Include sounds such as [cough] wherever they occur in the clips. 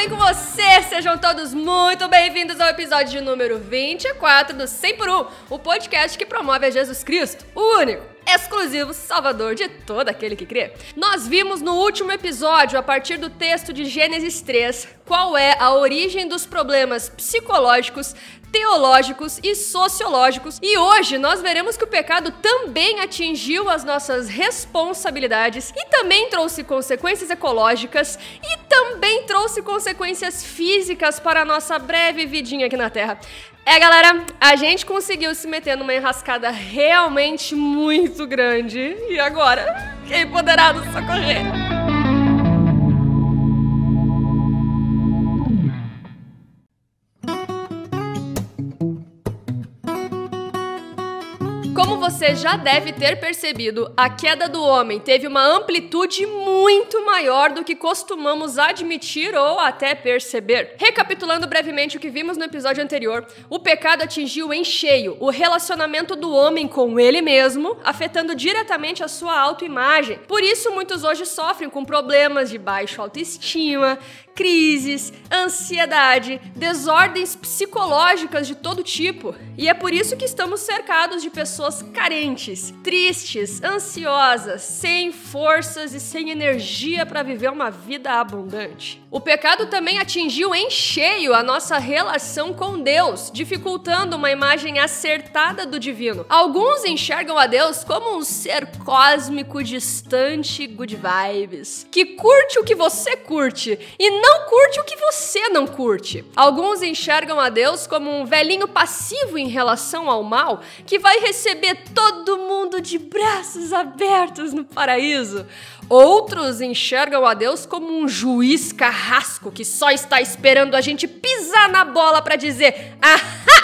bem com você? Sejam todos muito bem-vindos ao episódio de número 24 do 100 por 1, o podcast que promove a Jesus Cristo, o único exclusivo salvador de todo aquele que crê. Nós vimos no último episódio, a partir do texto de Gênesis 3, qual é a origem dos problemas psicológicos teológicos e sociológicos. E hoje nós veremos que o pecado também atingiu as nossas responsabilidades e também trouxe consequências ecológicas e também trouxe consequências físicas para a nossa breve vidinha aqui na Terra. É, galera, a gente conseguiu se meter numa enrascada realmente muito grande. E agora? Quem poderá nos socorrer? Você já deve ter percebido, a queda do homem teve uma amplitude muito maior do que costumamos admitir ou até perceber. Recapitulando brevemente o que vimos no episódio anterior, o pecado atingiu em cheio o relacionamento do homem com ele mesmo, afetando diretamente a sua autoimagem. Por isso, muitos hoje sofrem com problemas de baixa autoestima, crises, ansiedade, desordens psicológicas de todo tipo. E é por isso que estamos cercados de pessoas carentes, tristes, ansiosas, sem forças e sem energia para viver uma vida abundante. O pecado também atingiu em cheio a nossa relação com Deus, dificultando uma imagem acertada do divino. Alguns enxergam a Deus como um ser cósmico distante, good vibes, que curte o que você curte e não não curte o que você não curte. Alguns enxergam a Deus como um velhinho passivo em relação ao mal que vai receber todo mundo de braços abertos no paraíso. Outros enxergam a Deus como um juiz carrasco que só está esperando a gente pisar na bola para dizer: "Ahá!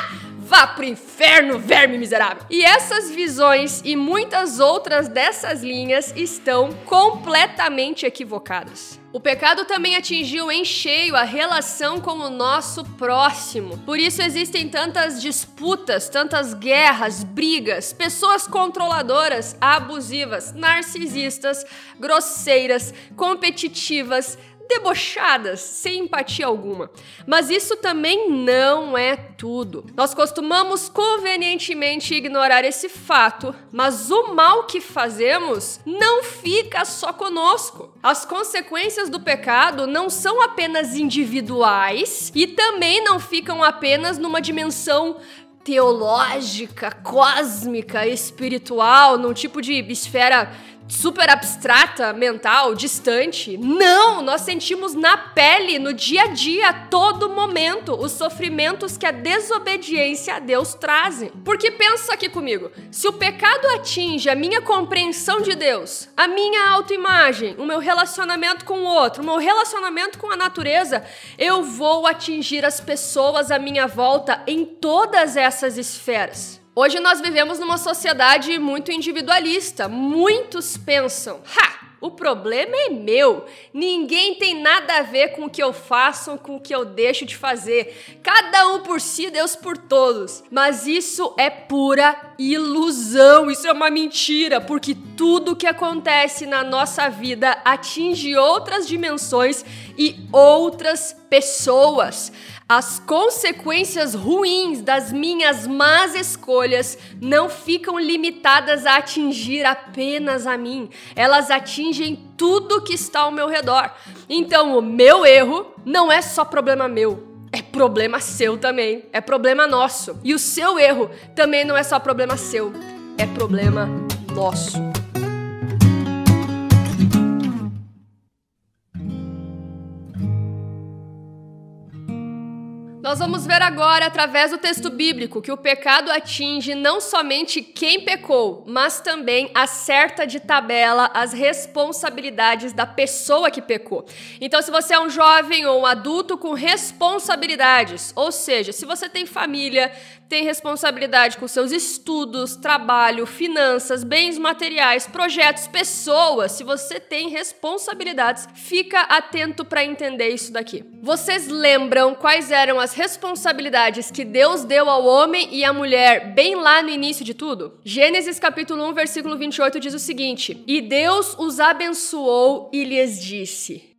Vá pro inferno, verme miserável! E essas visões e muitas outras dessas linhas estão completamente equivocadas. O pecado também atingiu em cheio a relação com o nosso próximo. Por isso existem tantas disputas, tantas guerras, brigas, pessoas controladoras, abusivas, narcisistas, grosseiras, competitivas, debochadas, sem empatia alguma. Mas isso também não é tudo. Nós costumamos convenientemente ignorar esse fato, mas o mal que fazemos não fica só conosco. As consequências do pecado não são apenas individuais e também não ficam apenas numa dimensão teológica, cósmica, espiritual, num tipo de esfera super abstrata, mental, distante. Não, nós sentimos na pele, no dia a dia, a todo momento, os sofrimentos que a desobediência a Deus trazem. Porque pensa aqui comigo, se o pecado atinge a minha compreensão de Deus, a minha autoimagem, o meu relacionamento com o outro, o meu relacionamento com a natureza, eu vou atingir as pessoas à minha volta em todas essas esferas. Hoje nós vivemos numa sociedade muito individualista. Muitos pensam: ha! O problema é meu. Ninguém tem nada a ver com o que eu faço com o que eu deixo de fazer. Cada um por si, Deus por todos. Mas isso é pura ilusão. Isso é uma mentira, porque tudo que acontece na nossa vida atinge outras dimensões e outras pessoas. As consequências ruins das minhas más escolhas não ficam limitadas a atingir apenas a mim, elas atingem tudo que está ao meu redor. Então, o meu erro não é só problema meu, é problema seu também, é problema nosso. E o seu erro também não é só problema seu, é problema nosso. Nós vamos ver agora, através do texto bíblico, que o pecado atinge não somente quem pecou, mas também acerta de tabela as responsabilidades da pessoa que pecou. Então, se você é um jovem ou um adulto com responsabilidades, ou seja, se você tem família, tem responsabilidade com seus estudos, trabalho, finanças, bens materiais, projetos, pessoas. Se você tem responsabilidades, fica atento para entender isso daqui. Vocês lembram quais eram as responsabilidades que Deus deu ao homem e à mulher bem lá no início de tudo? Gênesis capítulo 1, versículo 28 diz o seguinte: "E Deus os abençoou e lhes disse: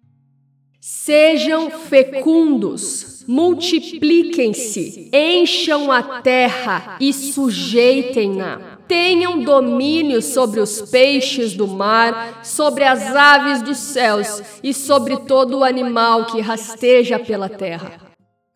Sejam fecundos, multipliquem-se, encham a terra e sujeitem-na. Tenham domínio sobre os peixes do mar, sobre as aves dos céus e sobre todo o animal que rasteja pela terra.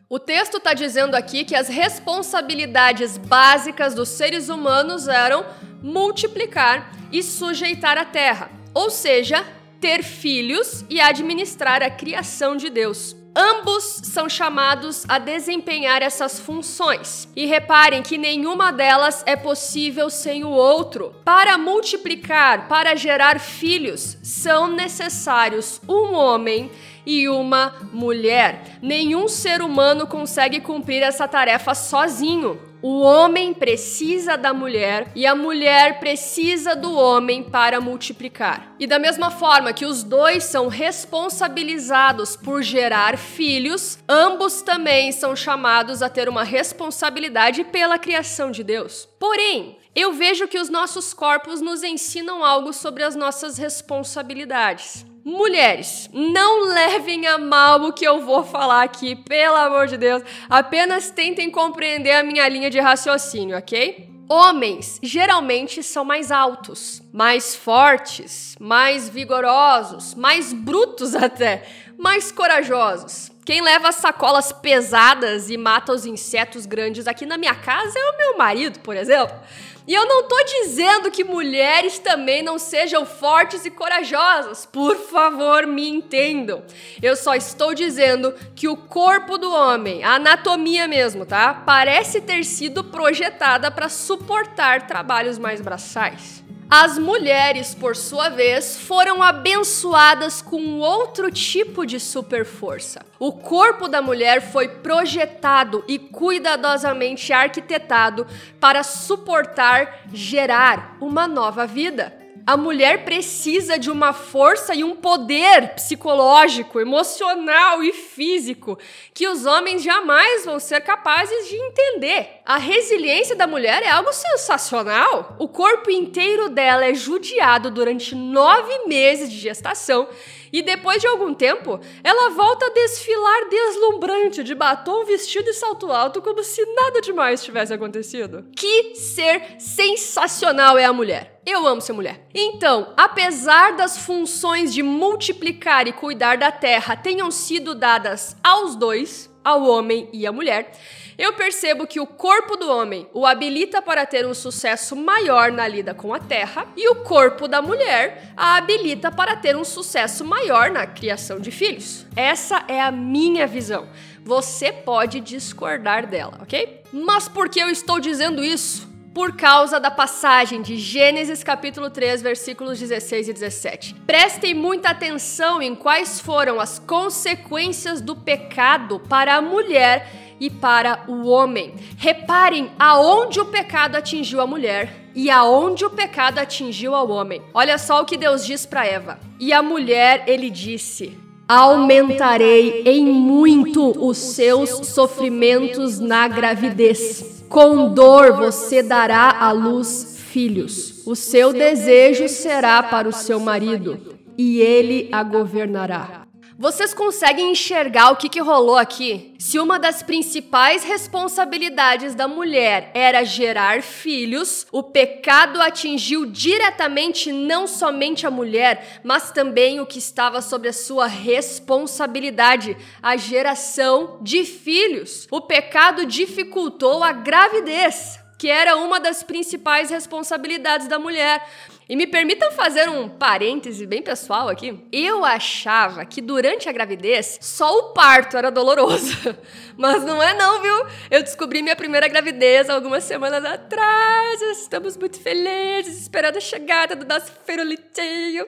O texto está dizendo aqui que as responsabilidades básicas dos seres humanos eram multiplicar e sujeitar a terra, ou seja, ter filhos e administrar a criação de Deus. Ambos são chamados a desempenhar essas funções. E reparem que nenhuma delas é possível sem o outro. Para multiplicar, para gerar filhos, são necessários um homem e uma mulher. Nenhum ser humano consegue cumprir essa tarefa sozinho. O homem precisa da mulher e a mulher precisa do homem para multiplicar. E da mesma forma que os dois são responsabilizados por gerar filhos, ambos também são chamados a ter uma responsabilidade pela criação de Deus. Porém, eu vejo que os nossos corpos nos ensinam algo sobre as nossas responsabilidades. Mulheres, não levem a mal o que eu vou falar aqui, pelo amor de Deus. Apenas tentem compreender a minha linha de raciocínio, ok? Homens geralmente são mais altos, mais fortes, mais vigorosos, mais brutos [laughs] até, mais corajosos. Quem leva sacolas pesadas e mata os insetos grandes aqui na minha casa é o meu marido, por exemplo. E eu não tô dizendo que mulheres também não sejam fortes e corajosas. Por favor, me entendam. Eu só estou dizendo que o corpo do homem, a anatomia mesmo, tá? Parece ter sido projetada para suportar trabalhos mais braçais. As mulheres, por sua vez, foram abençoadas com outro tipo de super força. O corpo da mulher foi projetado e cuidadosamente arquitetado para suportar, gerar uma nova vida. A mulher precisa de uma força e um poder psicológico, emocional e físico que os homens jamais vão ser capazes de entender. A resiliência da mulher é algo sensacional. O corpo inteiro dela é judiado durante nove meses de gestação e depois de algum tempo, ela volta a desfilar deslumbrante de batom, vestido e salto alto, como se nada demais tivesse acontecido. Que ser sensacional é a mulher! Eu amo ser mulher. Então, apesar das funções de multiplicar e cuidar da terra tenham sido dadas aos dois, ao homem e à mulher, eu percebo que o corpo do homem o habilita para ter um sucesso maior na lida com a terra e o corpo da mulher a habilita para ter um sucesso maior na criação de filhos. Essa é a minha visão. Você pode discordar dela, ok? Mas por que eu estou dizendo isso? Por causa da passagem de Gênesis capítulo 3, versículos 16 e 17. Prestem muita atenção em quais foram as consequências do pecado para a mulher e para o homem. Reparem aonde o pecado atingiu a mulher e aonde o pecado atingiu ao homem. Olha só o que Deus diz para Eva. E a mulher, ele disse: Aumentarei em muito os seus sofrimentos na gravidez. Com dor você dará à luz filhos. O seu desejo será para o seu marido, e ele a governará. Vocês conseguem enxergar o que, que rolou aqui? Se uma das principais responsabilidades da mulher era gerar filhos, o pecado atingiu diretamente não somente a mulher, mas também o que estava sobre a sua responsabilidade, a geração de filhos. O pecado dificultou a gravidez que era uma das principais responsabilidades da mulher. E me permitam fazer um parêntese bem pessoal aqui. Eu achava que durante a gravidez só o parto era doloroso. [laughs] Mas não é não, viu? Eu descobri minha primeira gravidez algumas semanas atrás. Estamos muito felizes, esperando a chegada do nosso ferulitinho.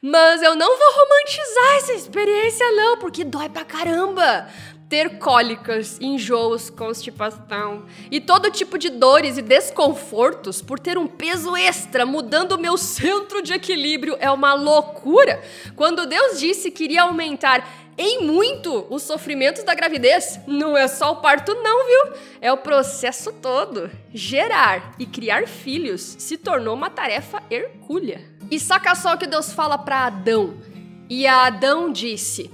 Mas eu não vou romantizar essa experiência não, porque dói pra caramba ter cólicas, enjoos, constipação e todo tipo de dores e desconfortos por ter um peso extra mudando o meu centro de equilíbrio é uma loucura. Quando Deus disse que iria aumentar em muito os sofrimentos da gravidez, não é só o parto não, viu? É o processo todo. Gerar e criar filhos se tornou uma tarefa hercúlea. E saca só o que Deus fala para Adão. E Adão disse: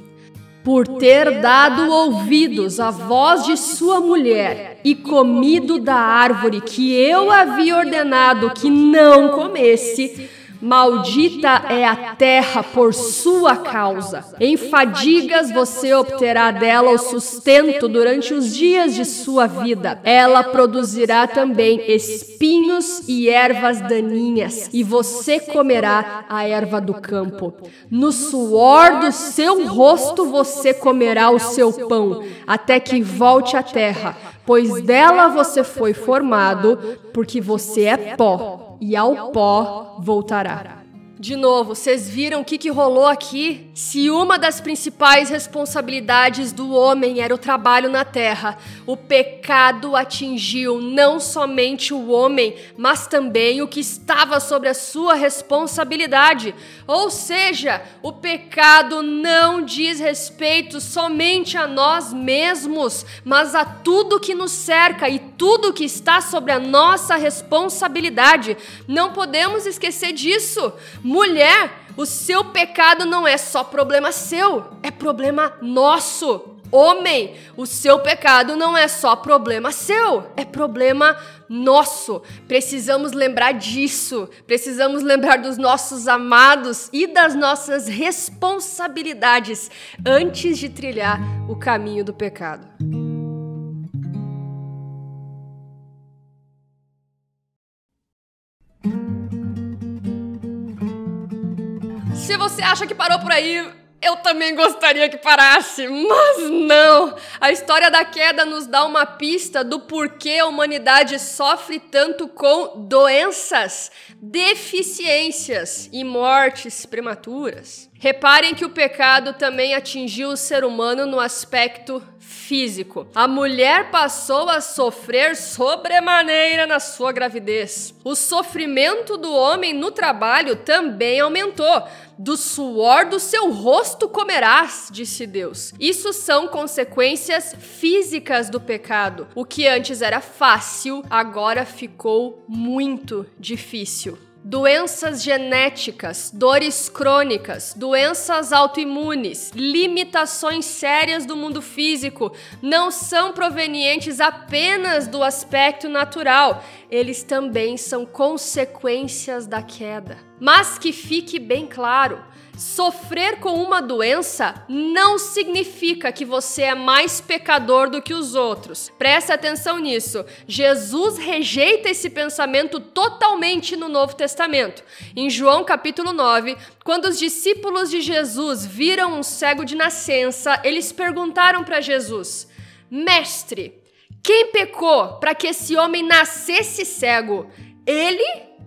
por ter dado ouvidos à voz de sua mulher e comido da árvore que eu havia ordenado que não comesse, Maldita é a terra por sua causa. Em fadigas você obterá dela o sustento durante os dias de sua vida. Ela produzirá também espinhos e ervas daninhas, e você comerá a erva do campo. No suor do seu rosto você comerá o seu pão, até que volte à terra, pois dela você foi formado, porque você é pó e ao pó voltará. De novo, vocês viram o que, que rolou aqui? Se uma das principais responsabilidades do homem era o trabalho na terra, o pecado atingiu não somente o homem, mas também o que estava sobre a sua responsabilidade. Ou seja, o pecado não diz respeito somente a nós mesmos, mas a tudo que nos cerca e tudo que está sobre a nossa responsabilidade. Não podemos esquecer disso. Mulher, o seu pecado não é só problema seu, é problema nosso. Homem, o seu pecado não é só problema seu, é problema nosso. Precisamos lembrar disso. Precisamos lembrar dos nossos amados e das nossas responsabilidades antes de trilhar o caminho do pecado. Se você acha que parou por aí, eu também gostaria que parasse, mas não! A história da queda nos dá uma pista do porquê a humanidade sofre tanto com doenças, deficiências e mortes prematuras. Reparem que o pecado também atingiu o ser humano no aspecto físico. A mulher passou a sofrer sobremaneira na sua gravidez. O sofrimento do homem no trabalho também aumentou. Do suor do seu rosto comerás, disse Deus. Isso são consequências físicas do pecado. O que antes era fácil, agora ficou muito difícil doenças genéticas, dores crônicas, doenças autoimunes, limitações sérias do mundo físico não são provenientes apenas do aspecto natural, eles também são consequências da queda. Mas que fique bem claro, Sofrer com uma doença não significa que você é mais pecador do que os outros. Preste atenção nisso. Jesus rejeita esse pensamento totalmente no Novo Testamento. Em João capítulo 9, quando os discípulos de Jesus viram um cego de nascença, eles perguntaram para Jesus: Mestre, quem pecou para que esse homem nascesse cego? Ele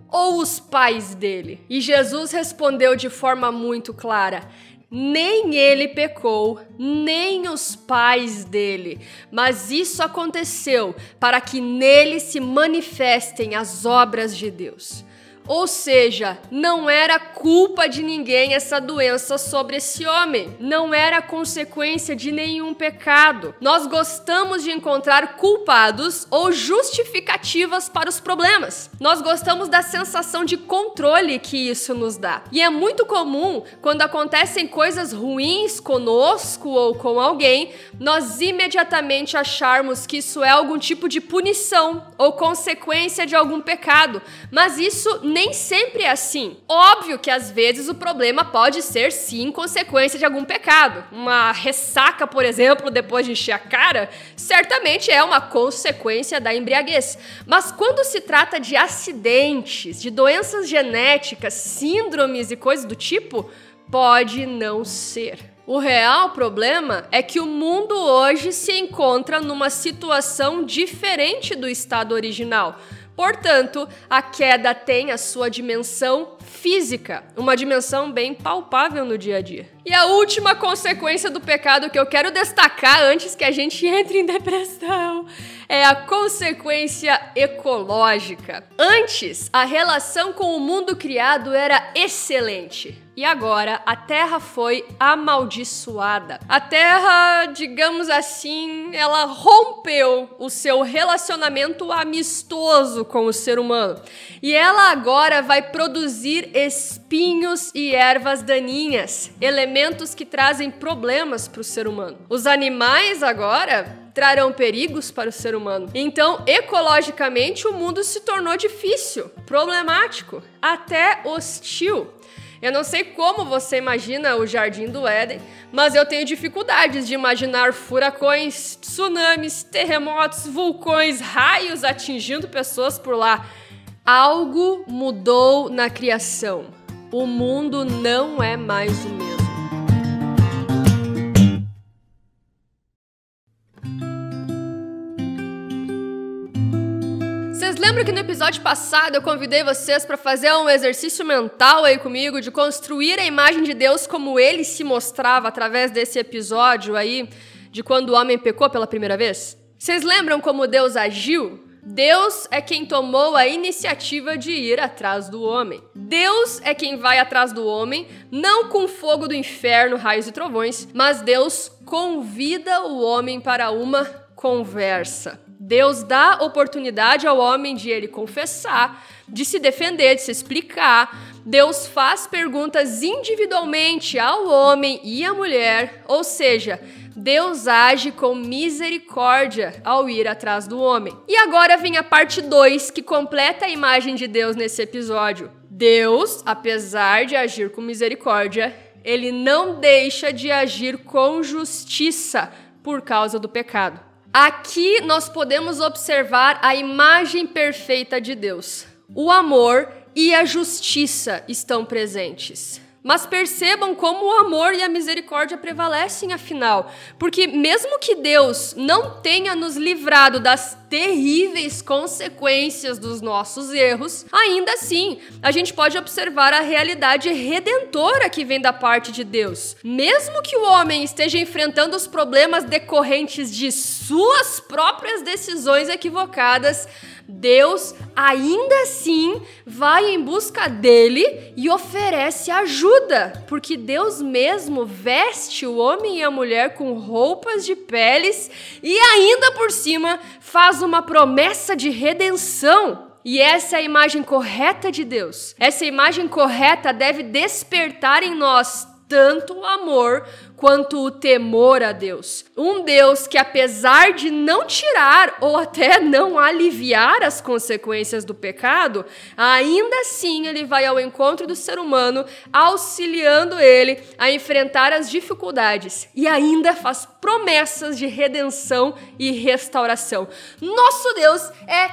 ou os pais dele? E Jesus respondeu de forma muito clara: nem ele pecou, nem os pais dele, mas isso aconteceu para que nele se manifestem as obras de Deus. Ou seja, não era culpa de ninguém essa doença sobre esse homem, não era consequência de nenhum pecado. Nós gostamos de encontrar culpados ou justificativas para os problemas. Nós gostamos da sensação de controle que isso nos dá. E é muito comum quando acontecem coisas ruins conosco ou com alguém, nós imediatamente acharmos que isso é algum tipo de punição ou consequência de algum pecado. Mas isso nem sempre é assim. Óbvio que às vezes o problema pode ser sim consequência de algum pecado. Uma ressaca, por exemplo, depois de encher a cara, certamente é uma consequência da embriaguez. Mas quando se trata de acidentes, de doenças genéticas, síndromes e coisas do tipo, pode não ser. O real problema é que o mundo hoje se encontra numa situação diferente do estado original. Portanto, a queda tem a sua dimensão física, uma dimensão bem palpável no dia a dia. E a última consequência do pecado que eu quero destacar antes que a gente [laughs] entre em depressão é a consequência ecológica. Antes, a relação com o mundo criado era excelente. E agora a terra foi amaldiçoada. A terra, digamos assim, ela rompeu o seu relacionamento amistoso com o ser humano. E ela agora vai produzir espinhos e ervas daninhas, elementos que trazem problemas para o ser humano. Os animais agora trarão perigos para o ser humano. Então, ecologicamente, o mundo se tornou difícil, problemático, até hostil. Eu não sei como você imagina o Jardim do Éden, mas eu tenho dificuldades de imaginar furacões, tsunamis, terremotos, vulcões, raios atingindo pessoas por lá. Algo mudou na criação. O mundo não é mais o mesmo. Lembra que no episódio passado eu convidei vocês para fazer um exercício mental aí comigo de construir a imagem de Deus como ele se mostrava através desse episódio aí de quando o homem pecou pela primeira vez? Vocês lembram como Deus agiu? Deus é quem tomou a iniciativa de ir atrás do homem. Deus é quem vai atrás do homem, não com fogo do inferno, raios e trovões, mas Deus convida o homem para uma conversa. Deus dá oportunidade ao homem de ele confessar, de se defender, de se explicar. Deus faz perguntas individualmente ao homem e à mulher, ou seja, Deus age com misericórdia ao ir atrás do homem. E agora vem a parte 2 que completa a imagem de Deus nesse episódio. Deus, apesar de agir com misericórdia, ele não deixa de agir com justiça por causa do pecado. Aqui nós podemos observar a imagem perfeita de Deus. O amor e a justiça estão presentes. Mas percebam como o amor e a misericórdia prevalecem, afinal. Porque, mesmo que Deus não tenha nos livrado das terríveis consequências dos nossos erros, ainda assim, a gente pode observar a realidade redentora que vem da parte de Deus. Mesmo que o homem esteja enfrentando os problemas decorrentes de suas próprias decisões equivocadas, Deus ainda assim vai em busca dele e oferece ajuda, porque Deus mesmo veste o homem e a mulher com roupas de peles e ainda por cima faz uma promessa de redenção. E essa é a imagem correta de Deus. Essa imagem correta deve despertar em nós tanto o amor quanto o temor a Deus. Um Deus que, apesar de não tirar ou até não aliviar as consequências do pecado, ainda assim ele vai ao encontro do ser humano, auxiliando ele a enfrentar as dificuldades e ainda faz promessas de redenção e restauração. Nosso Deus é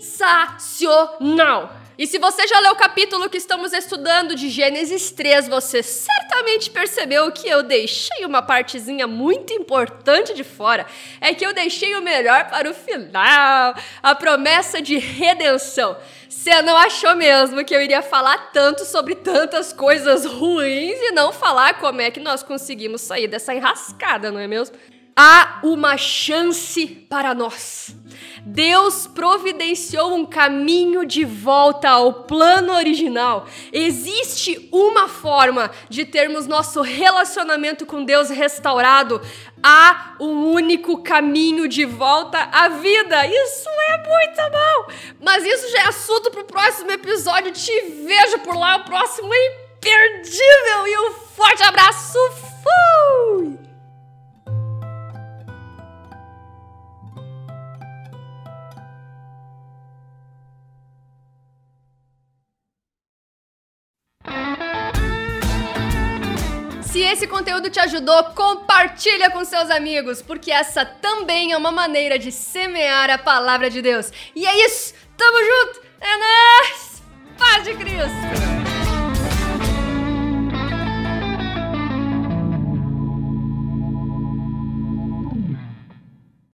sensacional! E se você já leu o capítulo que estamos estudando de Gênesis 3, você certamente percebeu que eu deixei uma partezinha muito importante de fora. É que eu deixei o melhor para o final a promessa de redenção. Você não achou mesmo que eu iria falar tanto sobre tantas coisas ruins e não falar como é que nós conseguimos sair dessa enrascada, não é mesmo? Há uma chance para nós. Deus providenciou um caminho de volta ao plano original. Existe uma forma de termos nosso relacionamento com Deus restaurado. Há um único caminho de volta à vida. Isso é muito bom. Mas isso já é assunto para o próximo episódio. Te vejo por lá. O próximo é imperdível. Conteúdo te ajudou, compartilha com seus amigos, porque essa também é uma maneira de semear a palavra de Deus. E é isso, tamo junto, é nóis! Paz de Cristo!